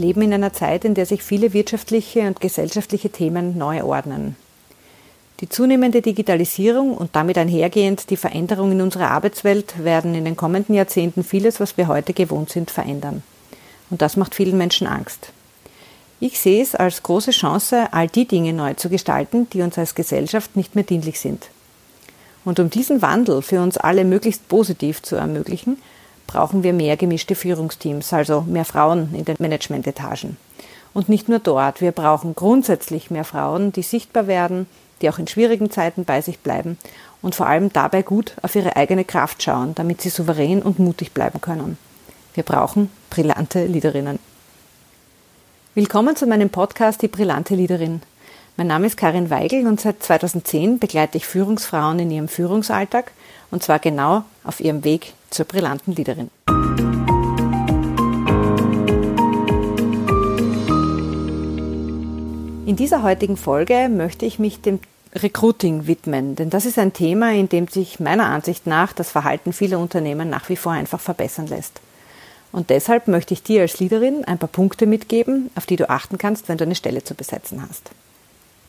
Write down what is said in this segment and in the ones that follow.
leben in einer Zeit, in der sich viele wirtschaftliche und gesellschaftliche Themen neu ordnen. Die zunehmende Digitalisierung und damit einhergehend die Veränderung in unserer Arbeitswelt werden in den kommenden Jahrzehnten vieles, was wir heute gewohnt sind, verändern. Und das macht vielen Menschen Angst. Ich sehe es als große Chance, all die Dinge neu zu gestalten, die uns als Gesellschaft nicht mehr dienlich sind. Und um diesen Wandel für uns alle möglichst positiv zu ermöglichen, brauchen wir mehr gemischte Führungsteams, also mehr Frauen in den Managementetagen. Und nicht nur dort, wir brauchen grundsätzlich mehr Frauen, die sichtbar werden, die auch in schwierigen Zeiten bei sich bleiben und vor allem dabei gut auf ihre eigene Kraft schauen, damit sie souverän und mutig bleiben können. Wir brauchen brillante Leaderinnen. Willkommen zu meinem Podcast Die brillante Leaderin. Mein Name ist Karin Weigel und seit 2010 begleite ich Führungsfrauen in ihrem Führungsalltag und zwar genau auf ihrem Weg zur brillanten Leaderin. In dieser heutigen Folge möchte ich mich dem Recruiting widmen, denn das ist ein Thema, in dem sich meiner Ansicht nach das Verhalten vieler Unternehmen nach wie vor einfach verbessern lässt. Und deshalb möchte ich dir als Leaderin ein paar Punkte mitgeben, auf die du achten kannst, wenn du eine Stelle zu besetzen hast.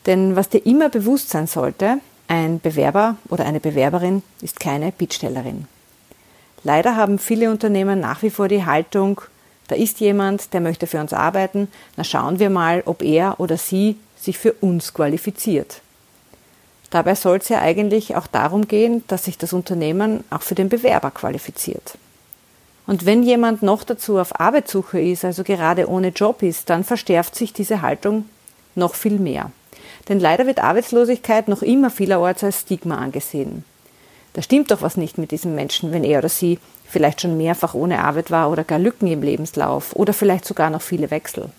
Denn was dir immer bewusst sein sollte, ein Bewerber oder eine Bewerberin ist keine Bittstellerin. Leider haben viele Unternehmen nach wie vor die Haltung, da ist jemand, der möchte für uns arbeiten, na schauen wir mal, ob er oder sie sich für uns qualifiziert. Dabei soll es ja eigentlich auch darum gehen, dass sich das Unternehmen auch für den Bewerber qualifiziert. Und wenn jemand noch dazu auf Arbeitssuche ist, also gerade ohne Job ist, dann verstärkt sich diese Haltung noch viel mehr. Denn leider wird Arbeitslosigkeit noch immer vielerorts als Stigma angesehen. Da stimmt doch was nicht mit diesem Menschen, wenn er oder sie vielleicht schon mehrfach ohne Arbeit war oder gar Lücken im Lebenslauf oder vielleicht sogar noch viele Wechsel.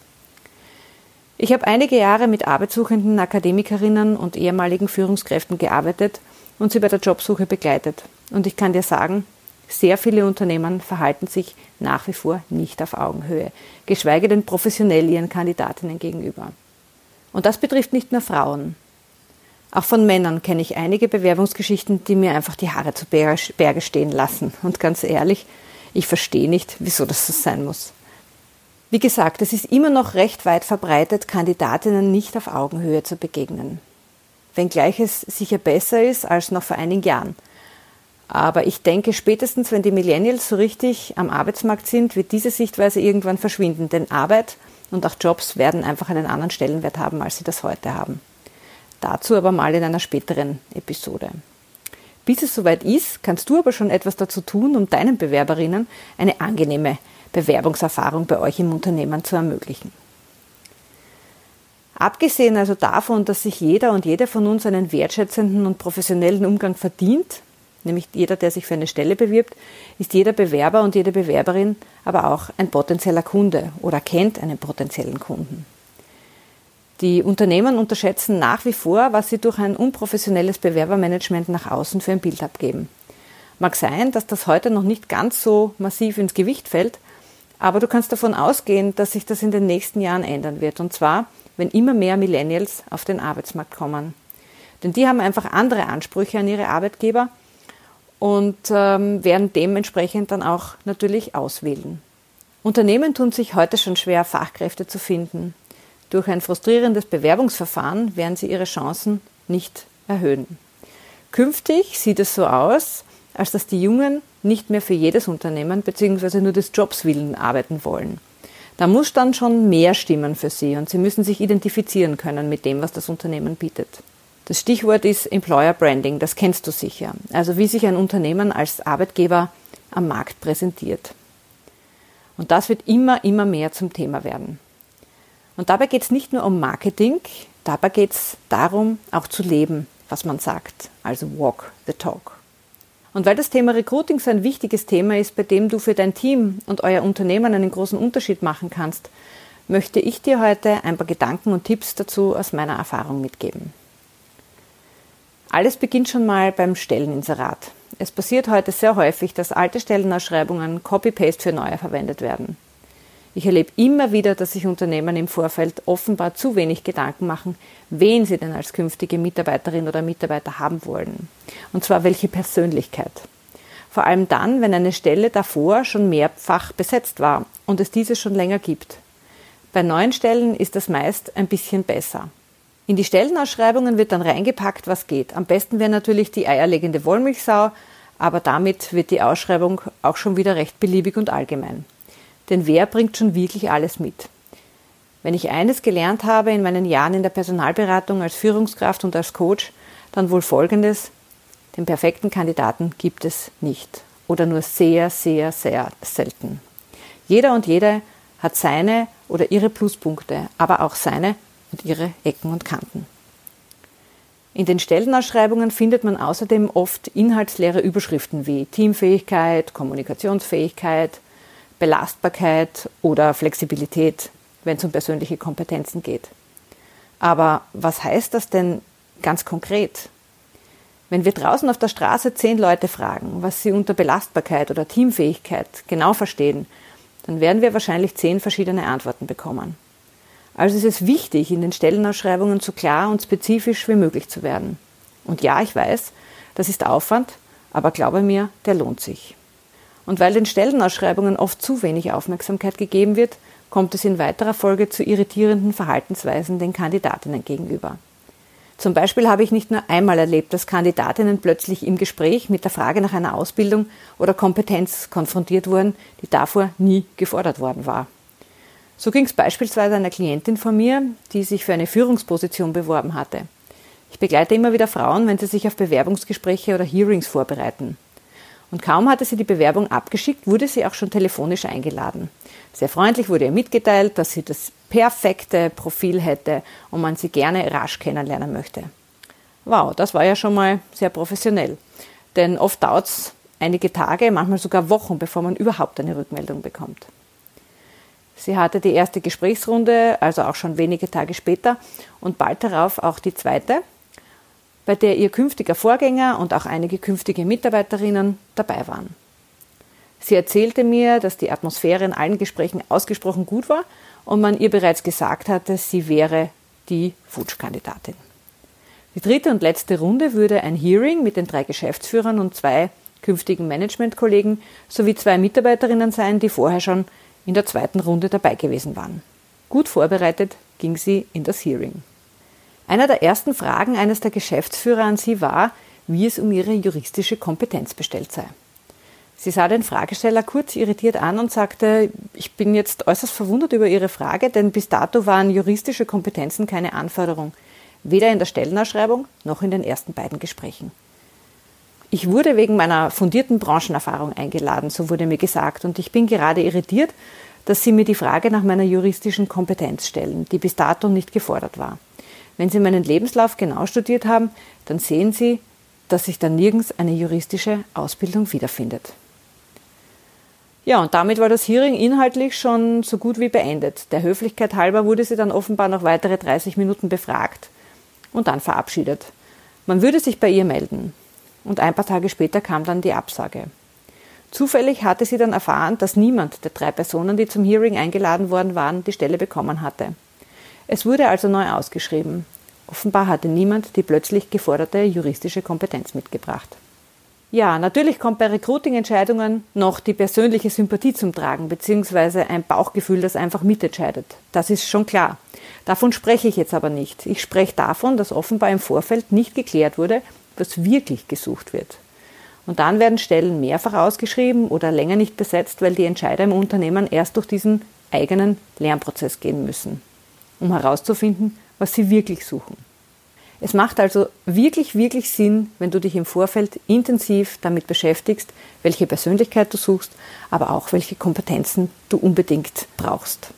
Ich habe einige Jahre mit arbeitssuchenden Akademikerinnen und ehemaligen Führungskräften gearbeitet und sie bei der Jobsuche begleitet. Und ich kann dir sagen, sehr viele Unternehmen verhalten sich nach wie vor nicht auf Augenhöhe, geschweige denn professionell ihren Kandidatinnen gegenüber. Und das betrifft nicht nur Frauen. Auch von Männern kenne ich einige Bewerbungsgeschichten, die mir einfach die Haare zu Berge stehen lassen. Und ganz ehrlich, ich verstehe nicht, wieso das so sein muss. Wie gesagt, es ist immer noch recht weit verbreitet, Kandidatinnen nicht auf Augenhöhe zu begegnen. Wenngleich es sicher besser ist als noch vor einigen Jahren. Aber ich denke, spätestens wenn die Millennials so richtig am Arbeitsmarkt sind, wird diese Sichtweise irgendwann verschwinden. Denn Arbeit und auch Jobs werden einfach einen anderen Stellenwert haben, als sie das heute haben. Dazu aber mal in einer späteren Episode. Bis es soweit ist, kannst du aber schon etwas dazu tun, um deinen Bewerberinnen eine angenehme Bewerbungserfahrung bei euch im Unternehmen zu ermöglichen. Abgesehen also davon, dass sich jeder und jede von uns einen wertschätzenden und professionellen Umgang verdient, nämlich jeder, der sich für eine Stelle bewirbt, ist jeder Bewerber und jede Bewerberin aber auch ein potenzieller Kunde oder kennt einen potenziellen Kunden. Die Unternehmen unterschätzen nach wie vor, was sie durch ein unprofessionelles Bewerbermanagement nach außen für ein Bild abgeben. Mag sein, dass das heute noch nicht ganz so massiv ins Gewicht fällt, aber du kannst davon ausgehen, dass sich das in den nächsten Jahren ändern wird. Und zwar, wenn immer mehr Millennials auf den Arbeitsmarkt kommen. Denn die haben einfach andere Ansprüche an ihre Arbeitgeber und ähm, werden dementsprechend dann auch natürlich auswählen. Unternehmen tun sich heute schon schwer, Fachkräfte zu finden. Durch ein frustrierendes Bewerbungsverfahren werden sie ihre Chancen nicht erhöhen. Künftig sieht es so aus, als dass die Jungen nicht mehr für jedes Unternehmen bzw. nur des Jobs willen arbeiten wollen. Da muss dann schon mehr stimmen für sie und sie müssen sich identifizieren können mit dem, was das Unternehmen bietet. Das Stichwort ist Employer Branding, das kennst du sicher. Also wie sich ein Unternehmen als Arbeitgeber am Markt präsentiert. Und das wird immer, immer mehr zum Thema werden. Und dabei geht es nicht nur um Marketing, dabei geht es darum, auch zu leben, was man sagt, also walk the talk. Und weil das Thema Recruiting so ein wichtiges Thema ist, bei dem du für dein Team und euer Unternehmen einen großen Unterschied machen kannst, möchte ich dir heute ein paar Gedanken und Tipps dazu aus meiner Erfahrung mitgeben. Alles beginnt schon mal beim Stelleninserat. Es passiert heute sehr häufig, dass alte Stellenausschreibungen Copy-Paste für neue verwendet werden. Ich erlebe immer wieder, dass sich Unternehmen im Vorfeld offenbar zu wenig Gedanken machen, wen sie denn als künftige Mitarbeiterin oder Mitarbeiter haben wollen. Und zwar welche Persönlichkeit. Vor allem dann, wenn eine Stelle davor schon mehrfach besetzt war und es diese schon länger gibt. Bei neuen Stellen ist das meist ein bisschen besser. In die Stellenausschreibungen wird dann reingepackt, was geht. Am besten wäre natürlich die eierlegende Wollmilchsau, aber damit wird die Ausschreibung auch schon wieder recht beliebig und allgemein. Denn wer bringt schon wirklich alles mit? Wenn ich eines gelernt habe in meinen Jahren in der Personalberatung als Führungskraft und als Coach, dann wohl Folgendes. Den perfekten Kandidaten gibt es nicht oder nur sehr, sehr, sehr selten. Jeder und jede hat seine oder ihre Pluspunkte, aber auch seine und ihre Ecken und Kanten. In den Stellenausschreibungen findet man außerdem oft inhaltsleere Überschriften wie Teamfähigkeit, Kommunikationsfähigkeit, Belastbarkeit oder Flexibilität, wenn es um persönliche Kompetenzen geht. Aber was heißt das denn ganz konkret? Wenn wir draußen auf der Straße zehn Leute fragen, was sie unter Belastbarkeit oder Teamfähigkeit genau verstehen, dann werden wir wahrscheinlich zehn verschiedene Antworten bekommen. Also ist es wichtig, in den Stellenausschreibungen so klar und spezifisch wie möglich zu werden. Und ja, ich weiß, das ist Aufwand, aber glaube mir, der lohnt sich. Und weil den Stellenausschreibungen oft zu wenig Aufmerksamkeit gegeben wird, kommt es in weiterer Folge zu irritierenden Verhaltensweisen den Kandidatinnen gegenüber. Zum Beispiel habe ich nicht nur einmal erlebt, dass Kandidatinnen plötzlich im Gespräch mit der Frage nach einer Ausbildung oder Kompetenz konfrontiert wurden, die davor nie gefordert worden war. So ging es beispielsweise einer Klientin von mir, die sich für eine Führungsposition beworben hatte. Ich begleite immer wieder Frauen, wenn sie sich auf Bewerbungsgespräche oder Hearings vorbereiten. Und kaum hatte sie die Bewerbung abgeschickt, wurde sie auch schon telefonisch eingeladen. Sehr freundlich wurde ihr mitgeteilt, dass sie das perfekte Profil hätte und man sie gerne rasch kennenlernen möchte. Wow, das war ja schon mal sehr professionell. Denn oft dauert es einige Tage, manchmal sogar Wochen, bevor man überhaupt eine Rückmeldung bekommt. Sie hatte die erste Gesprächsrunde, also auch schon wenige Tage später, und bald darauf auch die zweite, bei der ihr künftiger Vorgänger und auch einige künftige Mitarbeiterinnen dabei waren. Sie erzählte mir, dass die Atmosphäre in allen Gesprächen ausgesprochen gut war und man ihr bereits gesagt hatte, sie wäre die Wunschkandidatin. Die dritte und letzte Runde würde ein Hearing mit den drei Geschäftsführern und zwei künftigen Managementkollegen sowie zwei Mitarbeiterinnen sein, die vorher schon in der zweiten Runde dabei gewesen waren. Gut vorbereitet ging sie in das Hearing. Einer der ersten Fragen eines der Geschäftsführer an sie war, wie es um ihre juristische Kompetenz bestellt sei. Sie sah den Fragesteller kurz irritiert an und sagte, ich bin jetzt äußerst verwundert über Ihre Frage, denn bis dato waren juristische Kompetenzen keine Anforderung, weder in der Stellenausschreibung noch in den ersten beiden Gesprächen. Ich wurde wegen meiner fundierten Branchenerfahrung eingeladen, so wurde mir gesagt, und ich bin gerade irritiert, dass Sie mir die Frage nach meiner juristischen Kompetenz stellen, die bis dato nicht gefordert war. Wenn Sie meinen Lebenslauf genau studiert haben, dann sehen Sie, dass sich da nirgends eine juristische Ausbildung wiederfindet. Ja, und damit war das Hearing inhaltlich schon so gut wie beendet. Der Höflichkeit halber wurde sie dann offenbar noch weitere 30 Minuten befragt und dann verabschiedet. Man würde sich bei ihr melden. Und ein paar Tage später kam dann die Absage. Zufällig hatte sie dann erfahren, dass niemand der drei Personen, die zum Hearing eingeladen worden waren, die Stelle bekommen hatte. Es wurde also neu ausgeschrieben. Offenbar hatte niemand die plötzlich geforderte juristische Kompetenz mitgebracht. Ja, natürlich kommt bei Recruiting-Entscheidungen noch die persönliche Sympathie zum Tragen, beziehungsweise ein Bauchgefühl, das einfach mitentscheidet. Das ist schon klar. Davon spreche ich jetzt aber nicht. Ich spreche davon, dass offenbar im Vorfeld nicht geklärt wurde, was wirklich gesucht wird. Und dann werden Stellen mehrfach ausgeschrieben oder länger nicht besetzt, weil die Entscheider im Unternehmen erst durch diesen eigenen Lernprozess gehen müssen um herauszufinden, was sie wirklich suchen. Es macht also wirklich, wirklich Sinn, wenn du dich im Vorfeld intensiv damit beschäftigst, welche Persönlichkeit du suchst, aber auch welche Kompetenzen du unbedingt brauchst.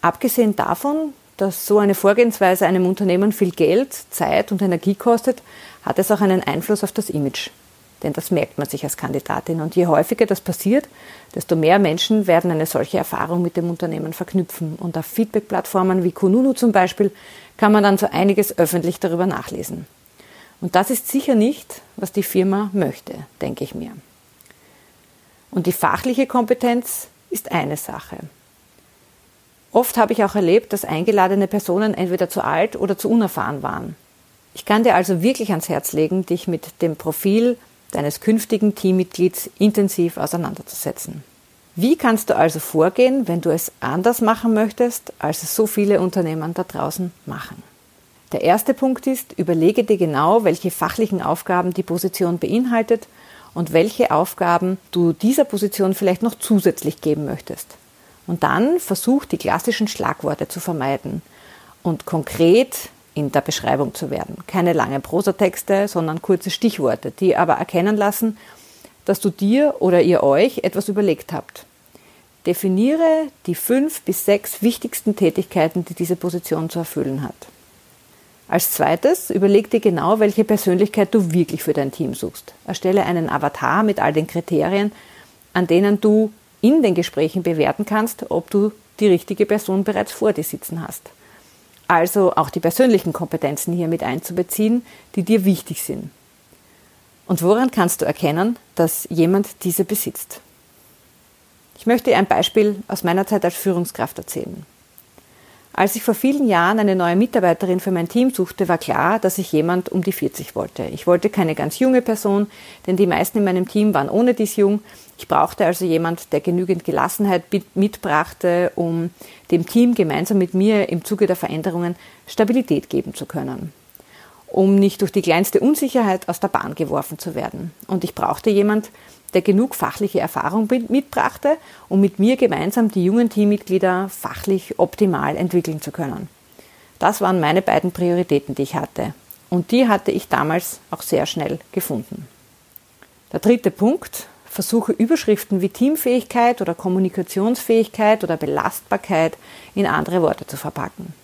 Abgesehen davon, dass so eine Vorgehensweise einem Unternehmen viel Geld, Zeit und Energie kostet, hat es auch einen Einfluss auf das Image. Denn das merkt man sich als Kandidatin. Und je häufiger das passiert, desto mehr Menschen werden eine solche Erfahrung mit dem Unternehmen verknüpfen. Und auf Feedback-Plattformen wie Kununu zum Beispiel kann man dann so einiges öffentlich darüber nachlesen. Und das ist sicher nicht, was die Firma möchte, denke ich mir. Und die fachliche Kompetenz ist eine Sache. Oft habe ich auch erlebt, dass eingeladene Personen entweder zu alt oder zu unerfahren waren. Ich kann dir also wirklich ans Herz legen, dich mit dem Profil deines künftigen Teammitglieds intensiv auseinanderzusetzen. Wie kannst du also vorgehen, wenn du es anders machen möchtest, als es so viele Unternehmen da draußen machen? Der erste Punkt ist, überlege dir genau, welche fachlichen Aufgaben die Position beinhaltet und welche Aufgaben du dieser Position vielleicht noch zusätzlich geben möchtest. Und dann versuch die klassischen Schlagworte zu vermeiden und konkret in der Beschreibung zu werden. Keine langen Prosatexte, sondern kurze Stichworte, die aber erkennen lassen, dass du dir oder ihr euch etwas überlegt habt. Definiere die fünf bis sechs wichtigsten Tätigkeiten, die diese Position zu erfüllen hat. Als zweites überleg dir genau, welche Persönlichkeit du wirklich für dein Team suchst. Erstelle einen Avatar mit all den Kriterien, an denen du in den Gesprächen bewerten kannst, ob du die richtige Person bereits vor dir sitzen hast. Also auch die persönlichen Kompetenzen hier mit einzubeziehen, die dir wichtig sind. Und woran kannst du erkennen, dass jemand diese besitzt? Ich möchte ein Beispiel aus meiner Zeit als Führungskraft erzählen. Als ich vor vielen Jahren eine neue Mitarbeiterin für mein Team suchte, war klar, dass ich jemand um die 40 wollte. Ich wollte keine ganz junge Person, denn die meisten in meinem Team waren ohne dies jung. Ich brauchte also jemand, der genügend Gelassenheit mitbrachte, um dem Team gemeinsam mit mir im Zuge der Veränderungen Stabilität geben zu können um nicht durch die kleinste Unsicherheit aus der Bahn geworfen zu werden. Und ich brauchte jemand, der genug fachliche Erfahrung mitbrachte, um mit mir gemeinsam die jungen Teammitglieder fachlich optimal entwickeln zu können. Das waren meine beiden Prioritäten, die ich hatte. Und die hatte ich damals auch sehr schnell gefunden. Der dritte Punkt, versuche Überschriften wie Teamfähigkeit oder Kommunikationsfähigkeit oder Belastbarkeit in andere Worte zu verpacken.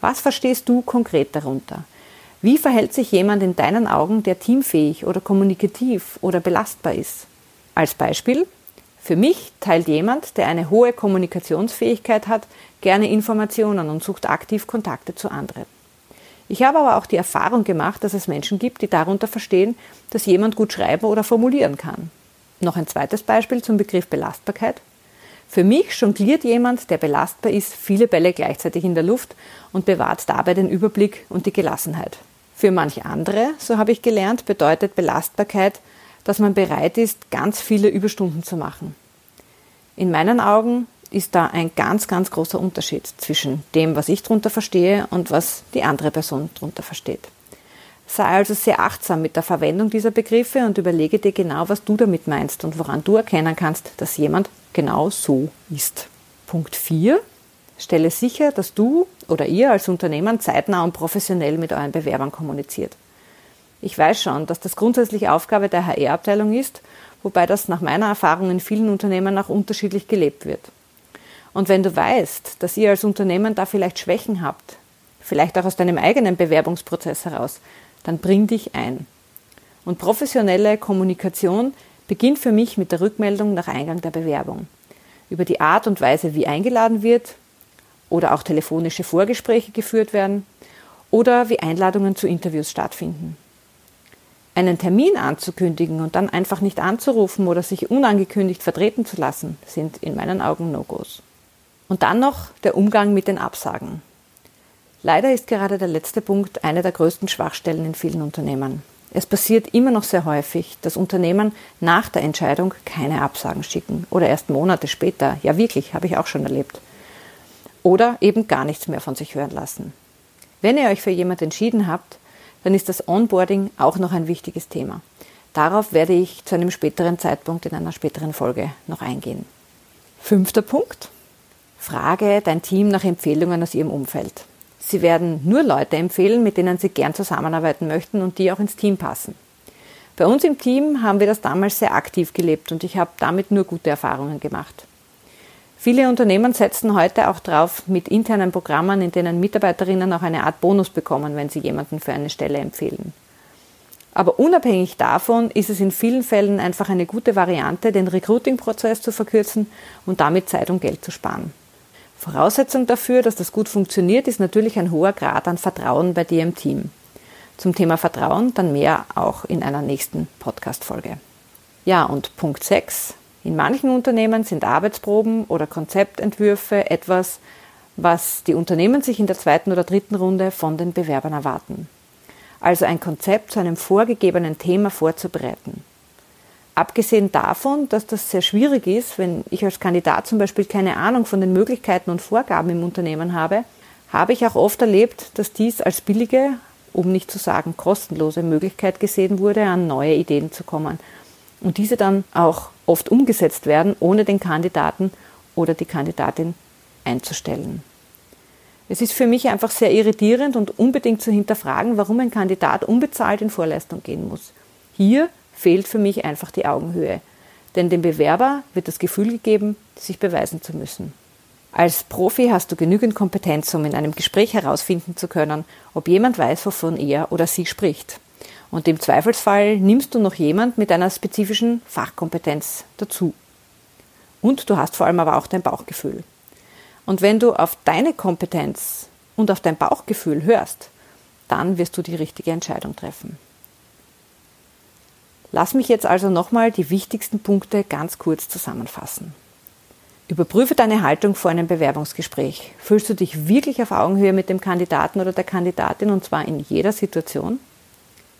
Was verstehst du konkret darunter? Wie verhält sich jemand in deinen Augen, der teamfähig oder kommunikativ oder belastbar ist? Als Beispiel, für mich teilt jemand, der eine hohe Kommunikationsfähigkeit hat, gerne Informationen und sucht aktiv Kontakte zu anderen. Ich habe aber auch die Erfahrung gemacht, dass es Menschen gibt, die darunter verstehen, dass jemand gut schreiben oder formulieren kann. Noch ein zweites Beispiel zum Begriff Belastbarkeit. Für mich jongliert jemand, der belastbar ist, viele Bälle gleichzeitig in der Luft und bewahrt dabei den Überblick und die Gelassenheit. Für manche andere, so habe ich gelernt, bedeutet Belastbarkeit, dass man bereit ist, ganz viele Überstunden zu machen. In meinen Augen ist da ein ganz, ganz großer Unterschied zwischen dem, was ich darunter verstehe und was die andere Person darunter versteht. Sei also sehr achtsam mit der Verwendung dieser Begriffe und überlege dir genau, was du damit meinst und woran du erkennen kannst, dass jemand genau so ist. Punkt 4. Stelle sicher, dass du oder ihr als Unternehmen zeitnah und professionell mit euren Bewerbern kommuniziert. Ich weiß schon, dass das grundsätzlich Aufgabe der HR-Abteilung ist, wobei das nach meiner Erfahrung in vielen Unternehmen auch unterschiedlich gelebt wird. Und wenn du weißt, dass ihr als Unternehmen da vielleicht Schwächen habt, vielleicht auch aus deinem eigenen Bewerbungsprozess heraus, dann bring dich ein. Und professionelle Kommunikation beginnt für mich mit der Rückmeldung nach Eingang der Bewerbung. Über die Art und Weise, wie eingeladen wird oder auch telefonische Vorgespräche geführt werden oder wie Einladungen zu Interviews stattfinden. Einen Termin anzukündigen und dann einfach nicht anzurufen oder sich unangekündigt vertreten zu lassen, sind in meinen Augen No-Gos. Und dann noch der Umgang mit den Absagen. Leider ist gerade der letzte Punkt eine der größten Schwachstellen in vielen Unternehmen. Es passiert immer noch sehr häufig, dass Unternehmen nach der Entscheidung keine Absagen schicken oder erst Monate später. Ja, wirklich, habe ich auch schon erlebt. Oder eben gar nichts mehr von sich hören lassen. Wenn ihr euch für jemand entschieden habt, dann ist das Onboarding auch noch ein wichtiges Thema. Darauf werde ich zu einem späteren Zeitpunkt in einer späteren Folge noch eingehen. Fünfter Punkt. Frage dein Team nach Empfehlungen aus ihrem Umfeld. Sie werden nur Leute empfehlen, mit denen sie gern zusammenarbeiten möchten und die auch ins Team passen. Bei uns im Team haben wir das damals sehr aktiv gelebt und ich habe damit nur gute Erfahrungen gemacht. Viele Unternehmen setzen heute auch drauf mit internen Programmen, in denen Mitarbeiterinnen auch eine Art Bonus bekommen, wenn sie jemanden für eine Stelle empfehlen. Aber unabhängig davon ist es in vielen Fällen einfach eine gute Variante, den Recruiting-Prozess zu verkürzen und damit Zeit und Geld zu sparen. Voraussetzung dafür, dass das gut funktioniert, ist natürlich ein hoher Grad an Vertrauen bei dir im Team. Zum Thema Vertrauen dann mehr auch in einer nächsten Podcast-Folge. Ja, und Punkt 6. In manchen Unternehmen sind Arbeitsproben oder Konzeptentwürfe etwas, was die Unternehmen sich in der zweiten oder dritten Runde von den Bewerbern erwarten. Also ein Konzept zu einem vorgegebenen Thema vorzubereiten. Abgesehen davon, dass das sehr schwierig ist, wenn ich als Kandidat zum Beispiel keine Ahnung von den Möglichkeiten und Vorgaben im Unternehmen habe, habe ich auch oft erlebt, dass dies als billige, um nicht zu sagen kostenlose Möglichkeit gesehen wurde, an neue Ideen zu kommen. Und diese dann auch oft umgesetzt werden, ohne den Kandidaten oder die Kandidatin einzustellen. Es ist für mich einfach sehr irritierend und unbedingt zu hinterfragen, warum ein Kandidat unbezahlt in Vorleistung gehen muss. Hier fehlt für mich einfach die Augenhöhe. Denn dem Bewerber wird das Gefühl gegeben, sich beweisen zu müssen. Als Profi hast du genügend Kompetenz, um in einem Gespräch herausfinden zu können, ob jemand weiß, wovon er oder sie spricht. Und im Zweifelsfall nimmst du noch jemand mit einer spezifischen Fachkompetenz dazu. Und du hast vor allem aber auch dein Bauchgefühl. Und wenn du auf deine Kompetenz und auf dein Bauchgefühl hörst, dann wirst du die richtige Entscheidung treffen. Lass mich jetzt also nochmal die wichtigsten Punkte ganz kurz zusammenfassen. Überprüfe deine Haltung vor einem Bewerbungsgespräch. Fühlst du dich wirklich auf Augenhöhe mit dem Kandidaten oder der Kandidatin und zwar in jeder Situation?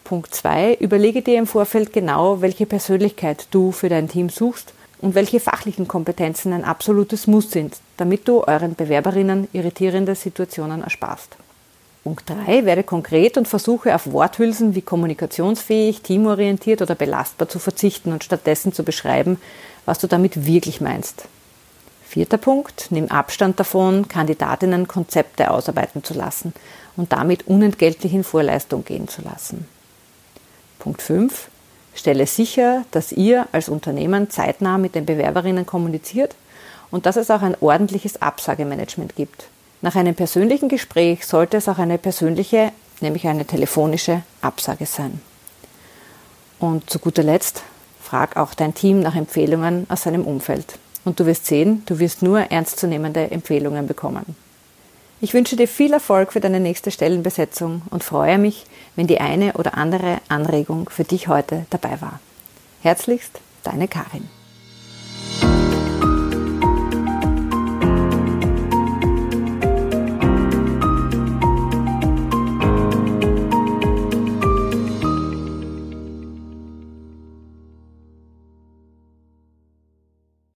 Punkt 2. Überlege dir im Vorfeld genau, welche Persönlichkeit du für dein Team suchst und welche fachlichen Kompetenzen ein absolutes Muss sind, damit du euren Bewerberinnen irritierende Situationen ersparst. Punkt 3. Werde konkret und versuche auf Worthülsen wie kommunikationsfähig, teamorientiert oder belastbar zu verzichten und stattdessen zu beschreiben, was du damit wirklich meinst. Vierter Punkt. Nimm Abstand davon, Kandidatinnen Konzepte ausarbeiten zu lassen und damit unentgeltlich in Vorleistung gehen zu lassen. Punkt 5. Stelle sicher, dass ihr als Unternehmen zeitnah mit den Bewerberinnen kommuniziert und dass es auch ein ordentliches Absagemanagement gibt. Nach einem persönlichen Gespräch sollte es auch eine persönliche, nämlich eine telefonische Absage sein. Und zu guter Letzt, frag auch dein Team nach Empfehlungen aus seinem Umfeld. Und du wirst sehen, du wirst nur ernstzunehmende Empfehlungen bekommen. Ich wünsche dir viel Erfolg für deine nächste Stellenbesetzung und freue mich, wenn die eine oder andere Anregung für dich heute dabei war. Herzlichst, deine Karin.